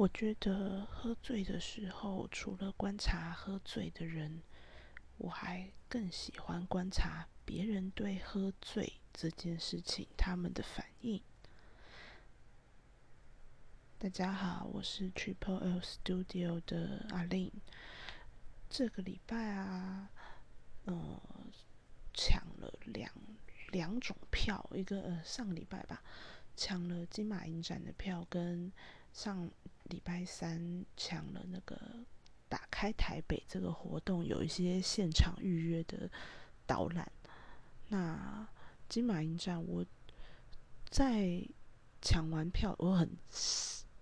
我觉得喝醉的时候，除了观察喝醉的人，我还更喜欢观察别人对喝醉这件事情他们的反应。大家好，我是 Triple L Studio 的阿令。这个礼拜啊，呃，抢了两两种票，一个呃上礼拜吧，抢了金马影展的票，跟上。礼拜三抢了那个打开台北这个活动，有一些现场预约的导览。那金马影展，我在抢完票，我很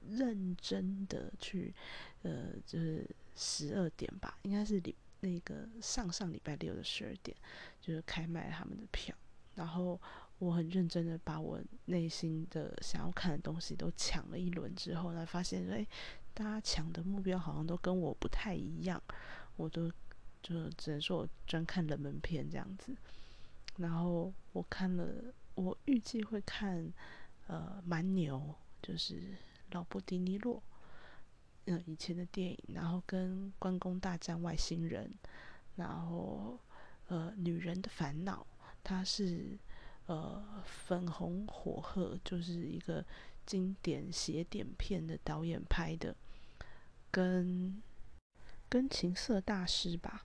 认真的去，呃，就是十二点吧，应该是礼那个上上礼拜六的十二点，就是开卖他们的票，然后。我很认真的把我内心的想要看的东西都抢了一轮之后，呢，发现哎，大家抢的目标好像都跟我不太一样，我都就只能说我专看冷门片这样子。然后我看了，我预计会看呃蛮牛，就是老布迪尼洛，嗯以前的电影，然后跟关公大战外星人，然后呃女人的烦恼，它是。呃，粉红火鹤就是一个经典邪典片的导演拍的，跟跟情色大师吧，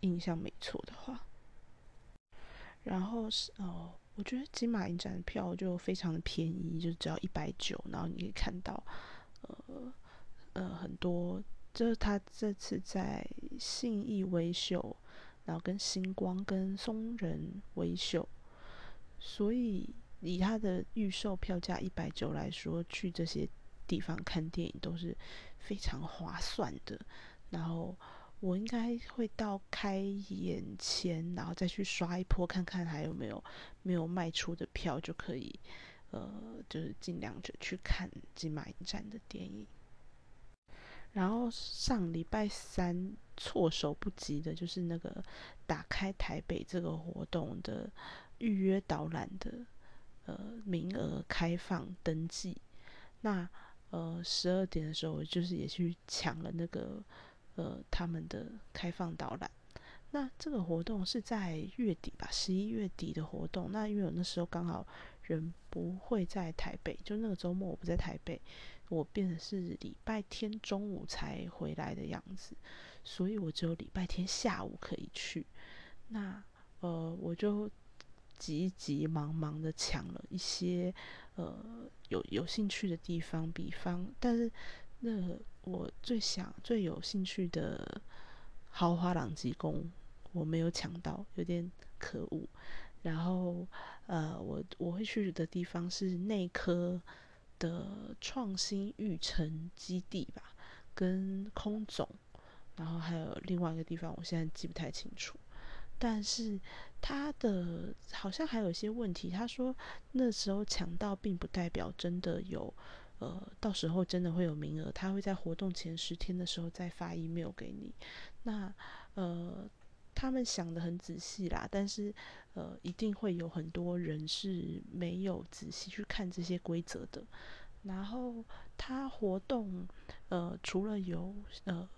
印象没错的话。然后是哦，我觉得金马影展的票就非常的便宜，就只要一百九，然后你可以看到，呃呃很多，就是他这次在信义微秀，然后跟星光跟松仁微秀。所以，以他的预售票价一百九来说，去这些地方看电影都是非常划算的。然后，我应该会到开演前，然后再去刷一波，看看还有没有没有卖出的票，就可以，呃，就是尽量着去看金马影展的电影。然后上礼拜三措手不及的就是那个打开台北这个活动的。预约导览的呃名额开放登记，那呃十二点的时候，我就是也去抢了那个呃他们的开放导览。那这个活动是在月底吧，十一月底的活动。那因为我那时候刚好人不会在台北，就那个周末我不在台北，我变成是礼拜天中午才回来的样子，所以我只有礼拜天下午可以去。那呃我就。急急忙忙的抢了一些，呃，有有兴趣的地方，比方，但是那我最想最有兴趣的豪华朗吉宫我没有抢到，有点可恶。然后，呃，我我会去的地方是内科的创新育成基地吧，跟空总，然后还有另外一个地方，我现在记不太清楚。但是他的好像还有一些问题。他说那时候抢到，并不代表真的有，呃，到时候真的会有名额。他会在活动前十天的时候再发 email 给你。那呃，他们想的很仔细啦，但是呃，一定会有很多人是没有仔细去看这些规则的。然后他活动，呃，除了有呃。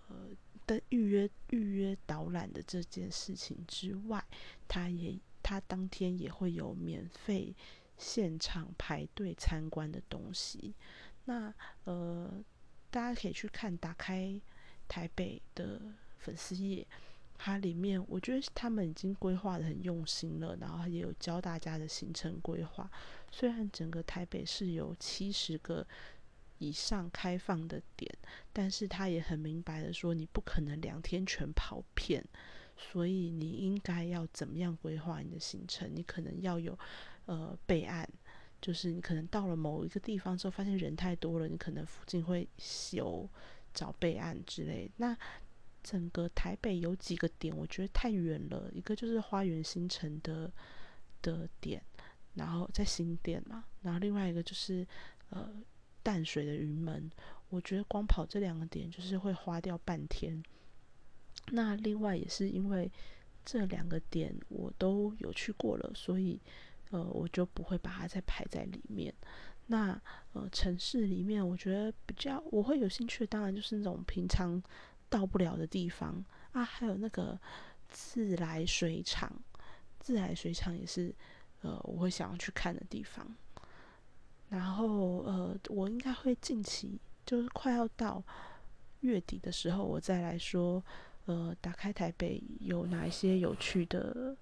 的预约预约导览的这件事情之外，他也他当天也会有免费现场排队参观的东西。那呃，大家可以去看打开台北的粉丝页，它里面我觉得他们已经规划的很用心了，然后也有教大家的行程规划。虽然整个台北是有七十个。以上开放的点，但是他也很明白的说，你不可能两天全跑遍，所以你应该要怎么样规划你的行程？你可能要有呃备案，就是你可能到了某一个地方之后，发现人太多了，你可能附近会有找备案之类。那整个台北有几个点，我觉得太远了，一个就是花园新城的的点，然后在新店嘛，然后另外一个就是呃。淡水的云门，我觉得光跑这两个点就是会花掉半天。那另外也是因为这两个点我都有去过了，所以呃我就不会把它再排在里面。那呃，城市里面我觉得比较我会有兴趣的，当然就是那种平常到不了的地方啊，还有那个自来水厂，自来水厂也是呃我会想要去看的地方。然后呃，我应该会近期就是快要到月底的时候，我再来说呃，打开台北有哪一些有趣的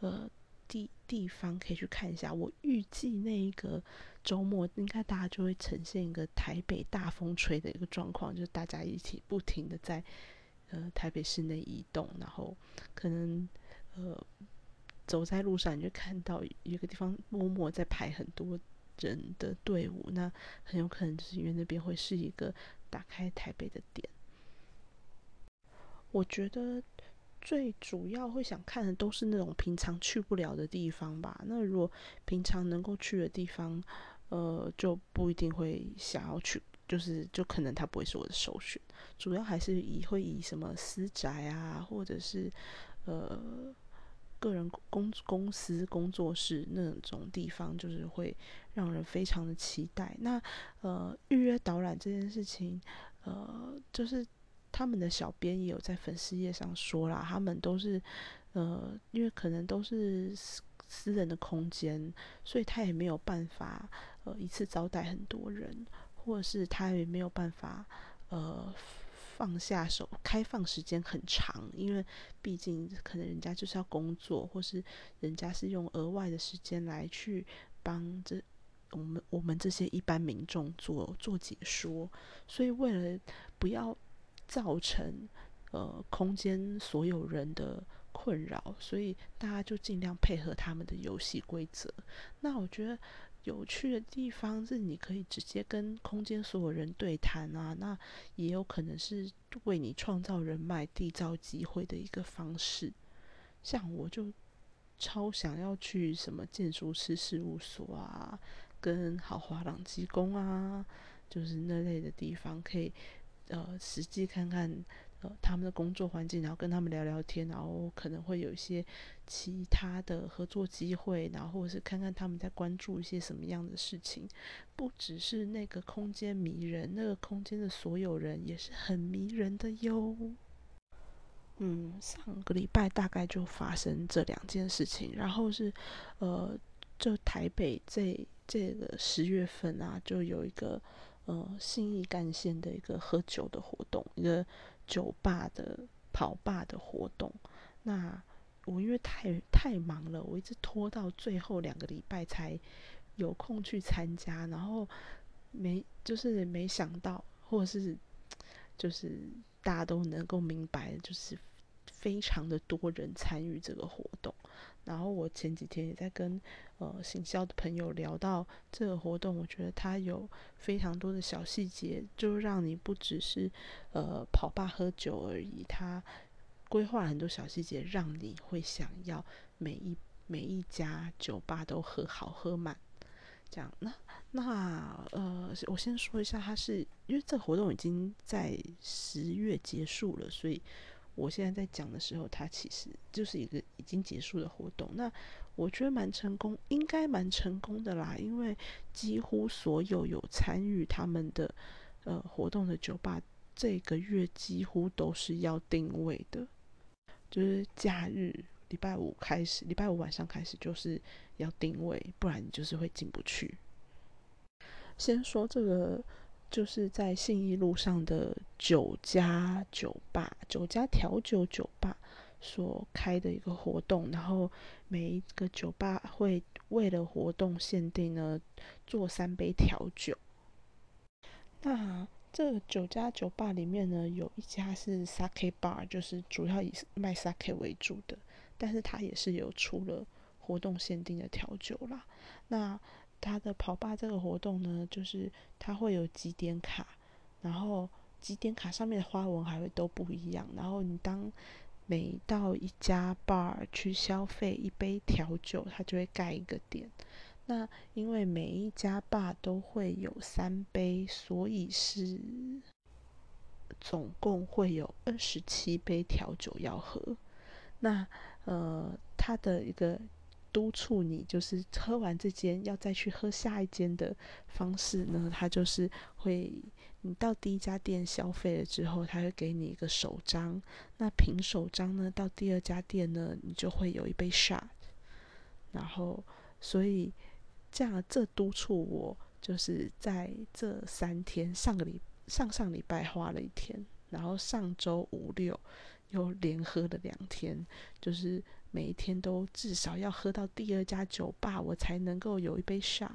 呃。地地方可以去看一下。我预计那一个周末，应该大家就会呈现一个台北大风吹的一个状况，就是大家一起不停的在呃台北市内移动，然后可能呃走在路上，你就看到一个地方默默在排很多人的队伍，那很有可能就是因为那边会是一个打开台北的点。我觉得。最主要会想看的都是那种平常去不了的地方吧。那如果平常能够去的地方，呃，就不一定会想要去，就是就可能它不会是我的首选。主要还是以会以什么私宅啊，或者是呃个人公公司工作室那种地方，就是会让人非常的期待。那呃预约导览这件事情，呃就是。他们的小编也有在粉丝页上说啦，他们都是，呃，因为可能都是私私人的空间，所以他也没有办法，呃，一次招待很多人，或者是他也没有办法，呃，放下手，开放时间很长，因为毕竟可能人家就是要工作，或是人家是用额外的时间来去帮这我们我们这些一般民众做做解说，所以为了不要。造成呃空间所有人的困扰，所以大家就尽量配合他们的游戏规则。那我觉得有趣的地方是，你可以直接跟空间所有人对谈啊，那也有可能是为你创造人脉、缔造机会的一个方式。像我就超想要去什么建筑师事务所啊，跟豪华朗基工啊，就是那类的地方可以。呃，实际看看他们的工作环境，然后跟他们聊聊天，然后可能会有一些其他的合作机会，然后或者是看看他们在关注一些什么样的事情。不只是那个空间迷人，那个空间的所有人也是很迷人的哟。嗯，上个礼拜大概就发生这两件事情，然后是呃，就台北这这个十月份啊，就有一个。呃，新义干线的一个喝酒的活动，一个酒吧的跑吧的活动。那我因为太太忙了，我一直拖到最后两个礼拜才有空去参加，然后没就是没想到，或者是就是大家都能够明白，就是非常的多人参与这个活动。然后我前几天也在跟呃行销的朋友聊到这个活动，我觉得它有非常多的小细节，就让你不只是呃跑吧喝酒而已，它规划很多小细节，让你会想要每一每一家酒吧都喝好喝满。这样，那那呃，我先说一下，它是因为这个活动已经在十月结束了，所以。我现在在讲的时候，它其实就是一个已经结束的活动。那我觉得蛮成功，应该蛮成功的啦。因为几乎所有有参与他们的呃活动的酒吧，这个月几乎都是要定位的，就是假日礼拜五开始，礼拜五晚上开始就是要定位，不然你就是会进不去。先说这个。就是在信义路上的酒家酒吧、酒家调酒酒吧所开的一个活动，然后每一个酒吧会为了活动限定呢做三杯调酒。那这个酒家酒吧里面呢，有一家是 sake bar，就是主要以卖 sake 为主的，但是它也是有出了活动限定的调酒啦。那它的跑吧这个活动呢，就是它会有几点卡，然后几点卡上面的花纹还会都不一样。然后你当每到一家 bar 去消费一杯调酒，它就会盖一个点。那因为每一家 bar 都会有三杯，所以是总共会有二十七杯调酒要喝。那呃，它的一个督促你，就是喝完这间要再去喝下一间的方式呢，他就是会，你到第一家店消费了之后，他会给你一个手章，那凭手章呢，到第二家店呢，你就会有一杯 shot，然后所以这样这督促我，就是在这三天，上个礼上上礼拜花了一天，然后上周五六又连喝了两天，就是每一天都至少要喝到第二家酒吧，我才能够有一杯 shot。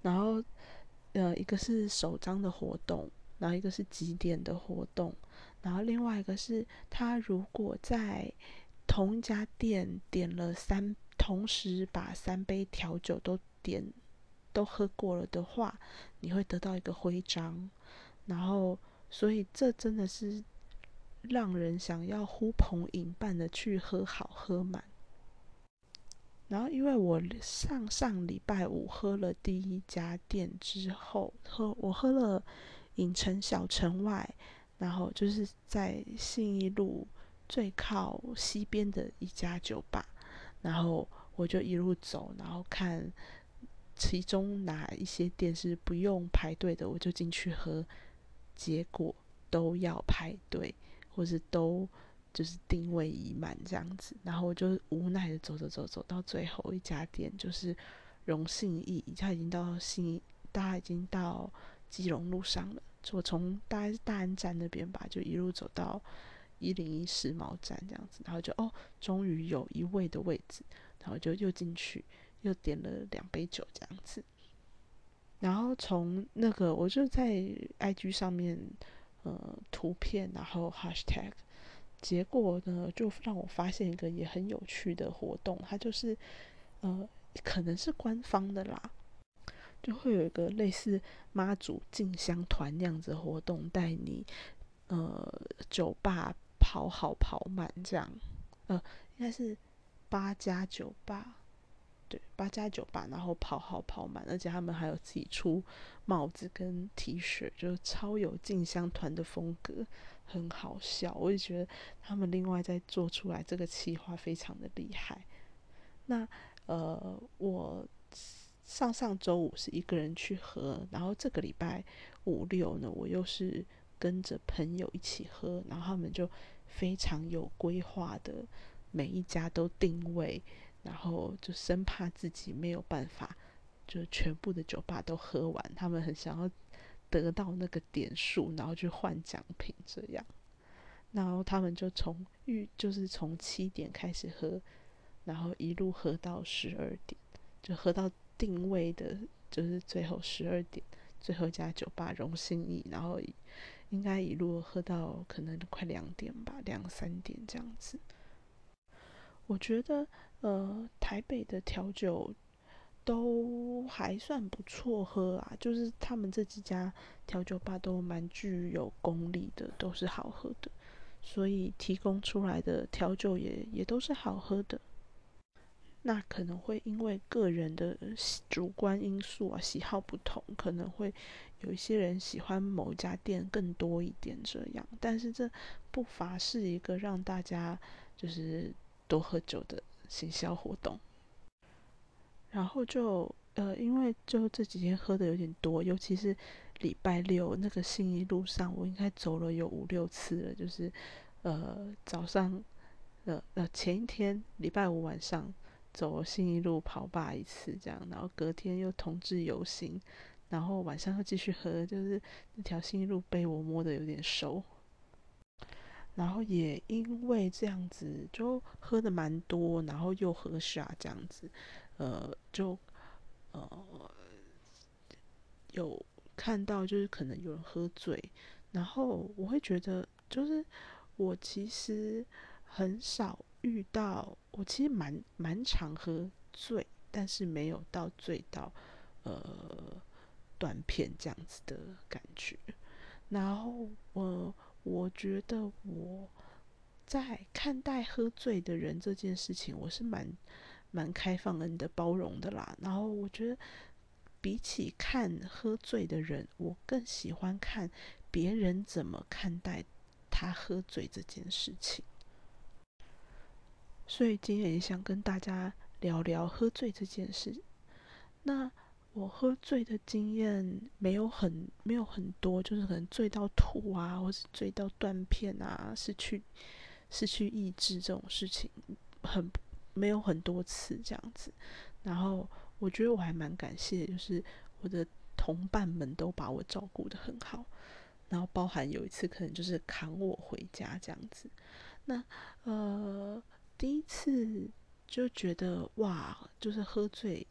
然后，呃，一个是首张的活动，然后一个是几点的活动，然后另外一个是他如果在同一家店点了三，同时把三杯调酒都点都喝过了的话，你会得到一个徽章。然后，所以这真的是让人想要呼朋引伴的去喝好喝满。然后，因为我上上礼拜五喝了第一家店之后，喝我喝了影城小城外，然后就是在信义路最靠西边的一家酒吧，然后我就一路走，然后看其中哪一些店是不用排队的，我就进去喝，结果都要排队，或是都。就是定位已满这样子，然后我就无奈的走走走走到最后一家店，就是荣信义，他已经到信，大家已经到基隆路上了。就我从大概是大安站那边吧，就一路走到一零一世贸站这样子，然后就哦，终于有一位的位置，然后就又进去，又点了两杯酒这样子。然后从那个我就在 IG 上面呃图片，然后 Hashtag。结果呢，就让我发现一个也很有趣的活动，它就是，呃，可能是官方的啦，就会有一个类似妈祖进香团那样子活动，带你呃酒吧跑好跑满这样，呃，应该是八家酒吧。对，八家酒吧，然后跑好跑满，而且他们还有自己出帽子跟 T 恤，就是超有进香团的风格，很好笑。我也觉得他们另外再做出来这个企划非常的厉害。那呃，我上上周五是一个人去喝，然后这个礼拜五六呢，我又是跟着朋友一起喝，然后他们就非常有规划的，每一家都定位。然后就生怕自己没有办法，就全部的酒吧都喝完。他们很想要得到那个点数，然后去换奖品这样。然后他们就从预就是从七点开始喝，然后一路喝到十二点，就喝到定位的，就是最后十二点，最后一家酒吧荣幸意，然后应该一路喝到可能快两点吧，两三点这样子。我觉得，呃，台北的调酒都还算不错喝啊，就是他们这几家调酒吧都蛮具有功力的，都是好喝的，所以提供出来的调酒也也都是好喝的。那可能会因为个人的主观因素啊，喜好不同，可能会有一些人喜欢某一家店更多一点这样，但是这不乏是一个让大家就是。多喝酒的行销活动，然后就呃，因为就这几天喝的有点多，尤其是礼拜六那个信义路上，我应该走了有五六次了。就是呃早上呃呃前一天礼拜五晚上走信义路跑吧一次这样，然后隔天又同志游行，然后晚上又继续喝，就是那条信义路被我摸的有点熟。然后也因为这样子，就喝的蛮多，然后又喝下这样子，呃，就呃有看到就是可能有人喝醉，然后我会觉得就是我其实很少遇到，我其实蛮蛮常喝醉，但是没有到醉到呃断片这样子的感觉，然后我。我觉得我在看待喝醉的人这件事情，我是蛮蛮开放的包容的啦。然后我觉得，比起看喝醉的人，我更喜欢看别人怎么看待他喝醉这件事情。所以今天也想跟大家聊聊喝醉这件事。那我喝醉的经验没有很没有很多，就是可能醉到吐啊，或是醉到断片啊，失去失去意志这种事情，很没有很多次这样子。然后我觉得我还蛮感谢，就是我的同伴们都把我照顾得很好。然后包含有一次可能就是扛我回家这样子。那呃第一次就觉得哇，就是喝醉。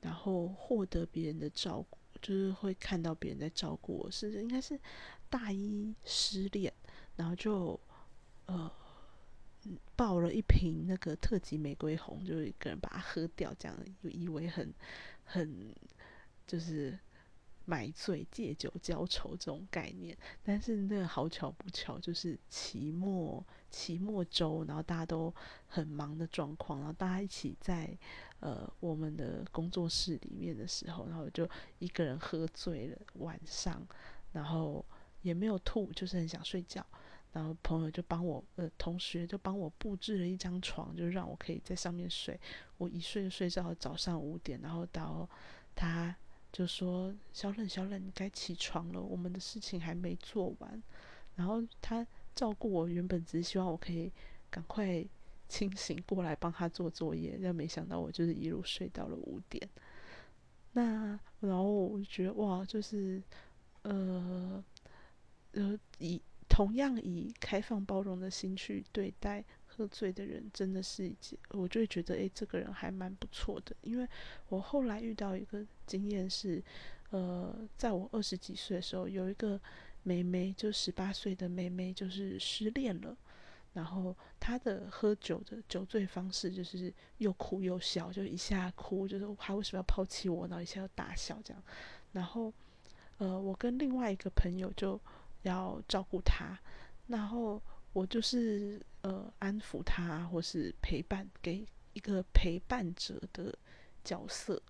然后获得别人的照顾，就是会看到别人在照顾我，是应该是大一失恋，然后就呃抱了一瓶那个特级玫瑰红，就一个人把它喝掉，这样就以为很很就是。买醉借酒浇愁这种概念，但是那个好巧不巧，就是期末期末周，然后大家都很忙的状况，然后大家一起在呃我们的工作室里面的时候，然后就一个人喝醉了晚上，然后也没有吐，就是很想睡觉，然后朋友就帮我呃同学就帮我布置了一张床，就让我可以在上面睡，我一睡就睡到早上五点，然后到他。就说小冷小冷，你该起床了，我们的事情还没做完。然后他照顾我，原本只是希望我可以赶快清醒过来帮他做作业，但没想到我就是一路睡到了五点。那然后我就觉得哇，就是呃呃，以同样以开放包容的心去对待。喝醉的人真的是一，我就会觉得，诶，这个人还蛮不错的。因为我后来遇到一个经验是，呃，在我二十几岁的时候，有一个妹妹，就十八岁的妹妹，就是失恋了。然后她的喝酒的酒醉方式就是又哭又笑，就一下哭，就是她为什么要抛弃我，然后一下又大笑这样。然后，呃，我跟另外一个朋友就要照顾她，然后。我就是呃安抚他，或是陪伴，给一个陪伴者的角色。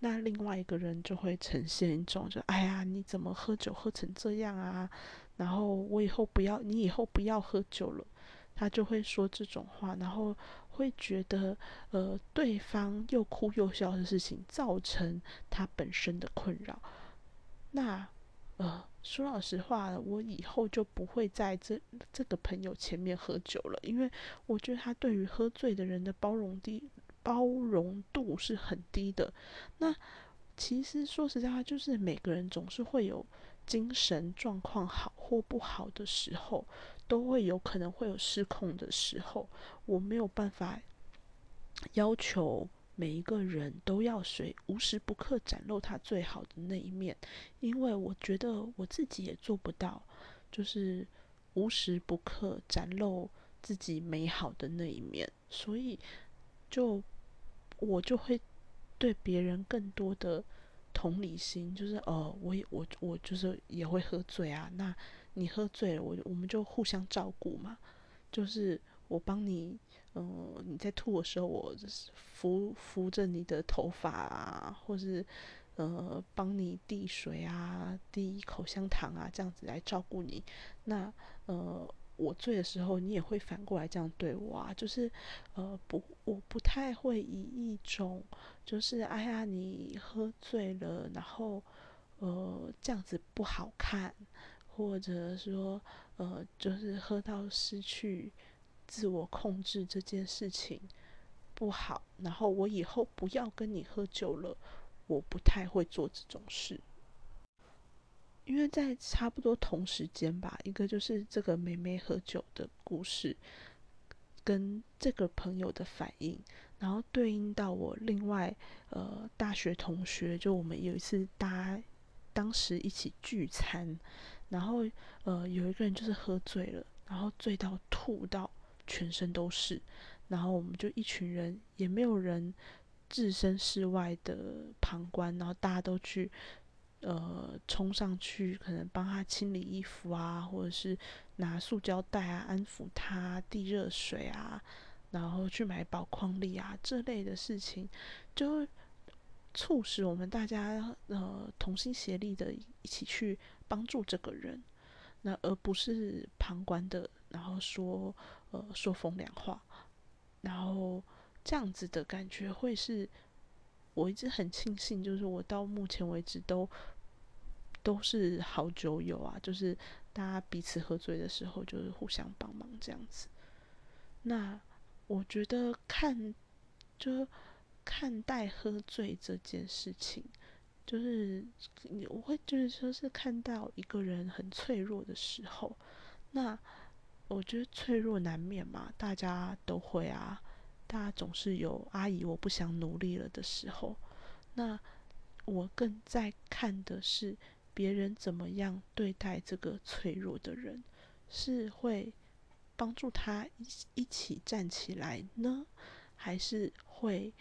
那另外一个人就会呈现一种，就哎呀，你怎么喝酒喝成这样啊？然后我以后不要，你以后不要喝酒了。他就会说这种话，然后会觉得呃对方又哭又笑的事情造成他本身的困扰。那呃。说老实话，我以后就不会在这这个朋友前面喝酒了，因为我觉得他对于喝醉的人的包容低包容度是很低的。那其实说实在话，就是每个人总是会有精神状况好或不好的时候，都会有可能会有失控的时候，我没有办法要求。每一个人都要随无时不刻展露他最好的那一面，因为我觉得我自己也做不到，就是无时不刻展露自己美好的那一面，所以就我就会对别人更多的同理心，就是哦，我也我我就是也会喝醉啊，那你喝醉了，我我们就互相照顾嘛，就是我帮你。嗯，你在吐的时候，我扶扶着你的头发啊，或是呃帮你递水啊，递口香糖啊，这样子来照顾你。那呃，我醉的时候，你也会反过来这样对我啊，就是呃不，我不太会以一种就是哎呀，你喝醉了，然后呃这样子不好看，或者说呃就是喝到失去。自我控制这件事情不好，然后我以后不要跟你喝酒了。我不太会做这种事，因为在差不多同时间吧，一个就是这个妹妹喝酒的故事，跟这个朋友的反应，然后对应到我另外呃大学同学，就我们有一次大家当时一起聚餐，然后呃有一个人就是喝醉了，然后醉到吐到。全身都是，然后我们就一群人，也没有人置身事外的旁观，然后大家都去，呃，冲上去，可能帮他清理衣服啊，或者是拿塑胶袋啊安抚他，递热水啊，然后去买宝矿力啊这类的事情，就促使我们大家呃同心协力的一起去帮助这个人，那而不是旁观的，然后说。呃，说风凉话，然后这样子的感觉会是，我一直很庆幸，就是我到目前为止都都是好酒友啊，就是大家彼此喝醉的时候，就是互相帮忙这样子。那我觉得看就看待喝醉这件事情，就是我会就是说是看到一个人很脆弱的时候，那。我觉得脆弱难免嘛，大家都会啊，大家总是有阿姨我不想努力了的时候。那我更在看的是别人怎么样对待这个脆弱的人，是会帮助他一起站起来呢，还是会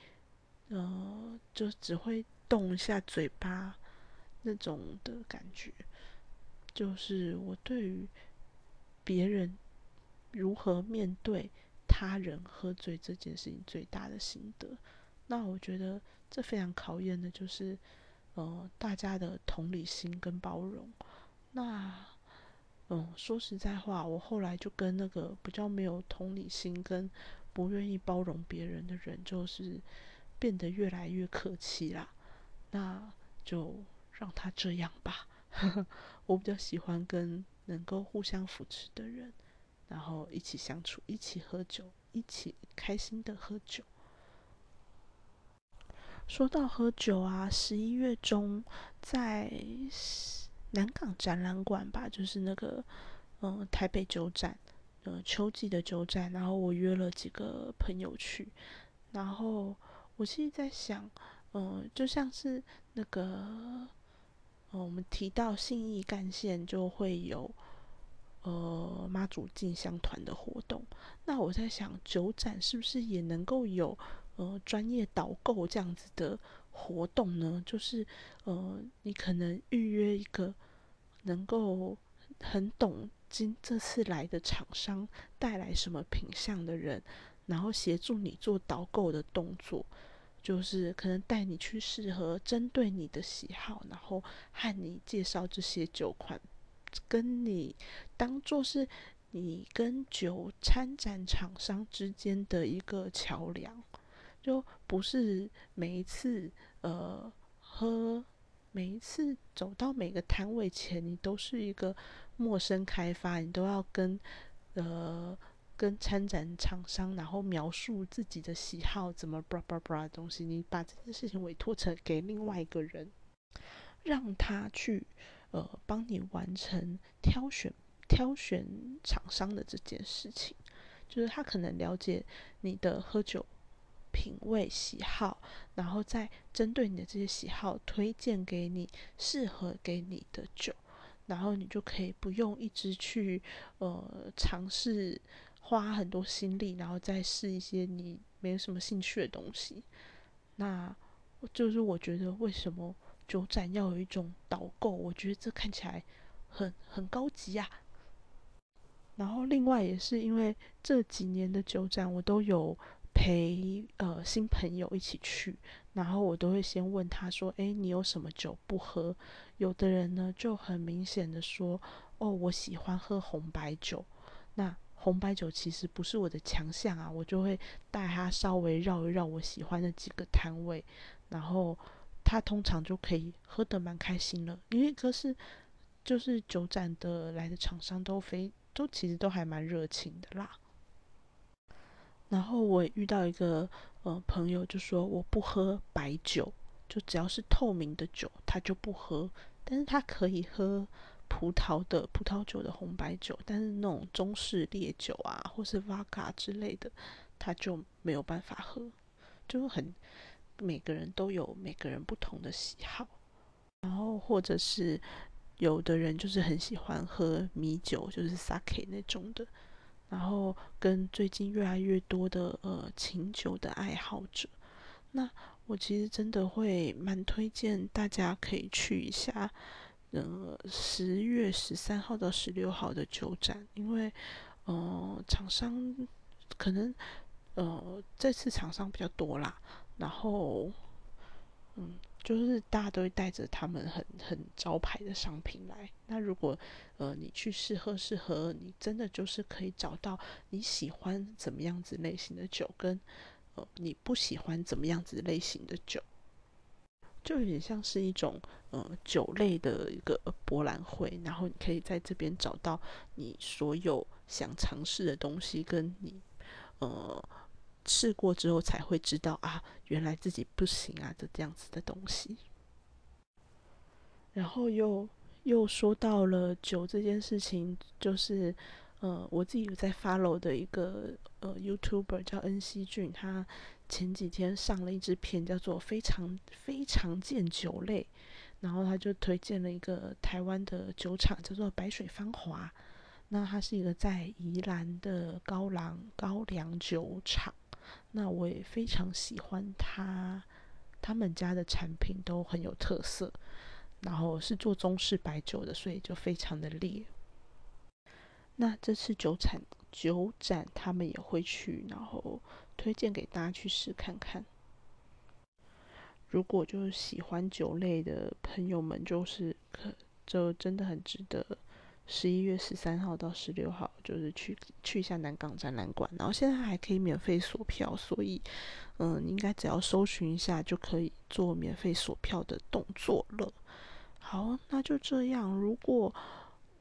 呃就只会动一下嘴巴那种的感觉？就是我对于别人。如何面对他人喝醉这件事情最大的心得？那我觉得这非常考验的就是，呃，大家的同理心跟包容。那，嗯，说实在话，我后来就跟那个比较没有同理心跟不愿意包容别人的人，就是变得越来越客气啦。那就让他这样吧。我比较喜欢跟能够互相扶持的人。然后一起相处，一起喝酒，一起开心的喝酒。说到喝酒啊，十一月中在南港展览馆吧，就是那个嗯台北酒展，呃秋季的酒展。然后我约了几个朋友去。然后我其实在想，嗯，就像是那个，嗯，我们提到信义干线就会有。呃，妈祖进香团的活动，那我在想，酒展是不是也能够有呃专业导购这样子的活动呢？就是呃，你可能预约一个能够很懂今这次来的厂商带来什么品相的人，然后协助你做导购的动作，就是可能带你去适合针对你的喜好，然后和你介绍这些酒款。跟你当做是你跟酒参展厂商之间的一个桥梁，就不是每一次呃喝，每一次走到每个摊位前，你都是一个陌生开发，你都要跟呃跟参展厂商，然后描述自己的喜好，怎么 bra bra bra 东西，你把这件事情委托成给另外一个人，让他去。呃，帮你完成挑选挑选厂商的这件事情，就是他可能了解你的喝酒品味喜好，然后再针对你的这些喜好推荐给你适合给你的酒，然后你就可以不用一直去呃尝试花很多心力，然后再试一些你没有什么兴趣的东西。那就是我觉得为什么。酒展要有一种导购，我觉得这看起来很很高级呀。然后另外也是因为这几年的酒展，我都有陪呃新朋友一起去，然后我都会先问他说：“哎，你有什么酒不喝？”有的人呢就很明显的说：“哦，我喜欢喝红白酒。”那红白酒其实不是我的强项啊，我就会带他稍微绕一绕我喜欢的几个摊位，然后。他通常就可以喝得蛮开心了，因为可是就是酒展的来的厂商都非都其实都还蛮热情的啦。然后我遇到一个呃朋友，就说我不喝白酒，就只要是透明的酒他就不喝，但是他可以喝葡萄的葡萄酒的红白酒，但是那种中式烈酒啊或是 vodka 之类的，他就没有办法喝，就很。每个人都有每个人不同的喜好，然后或者是有的人就是很喜欢喝米酒，就是 sake 那种的，然后跟最近越来越多的呃琴酒的爱好者，那我其实真的会蛮推荐大家可以去一下，呃十月十三号到十六号的酒展，因为呃厂商可能呃这次厂商比较多啦。然后，嗯，就是大家都会带着他们很很招牌的商品来。那如果呃你去试喝试喝，你真的就是可以找到你喜欢怎么样子类型的酒，跟呃你不喜欢怎么样子类型的酒，就有点像是一种呃酒类的一个博览会。然后你可以在这边找到你所有想尝试的东西，跟你呃。试过之后才会知道啊，原来自己不行啊的这样子的东西。然后又又说到了酒这件事情，就是呃，我自己有在 follow 的一个呃 YouTuber 叫恩熙俊，他前几天上了一支片叫做《非常非常见酒类》，然后他就推荐了一个台湾的酒厂叫做白水芳华，那它是一个在宜兰的高粱高粱酒厂。那我也非常喜欢他，他们家的产品都很有特色，然后是做中式白酒的，所以就非常的烈。那这次酒产酒展他们也会去，然后推荐给大家去试看看。如果就是喜欢酒类的朋友们，就是可就真的很值得。十一月十三号到十六号，就是去去一下南港展览馆，然后现在还可以免费锁票，所以，嗯，应该只要搜寻一下就可以做免费锁票的动作了。好，那就这样。如果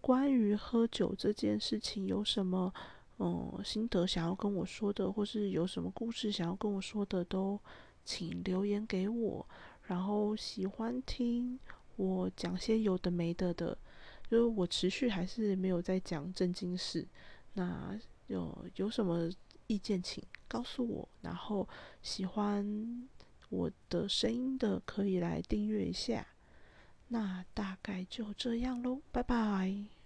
关于喝酒这件事情有什么嗯心得想要跟我说的，或是有什么故事想要跟我说的，都请留言给我。然后喜欢听我讲些有的没的的。就是我持续还是没有在讲正经事，那有有什么意见请告诉我，然后喜欢我的声音的可以来订阅一下，那大概就这样喽，拜拜。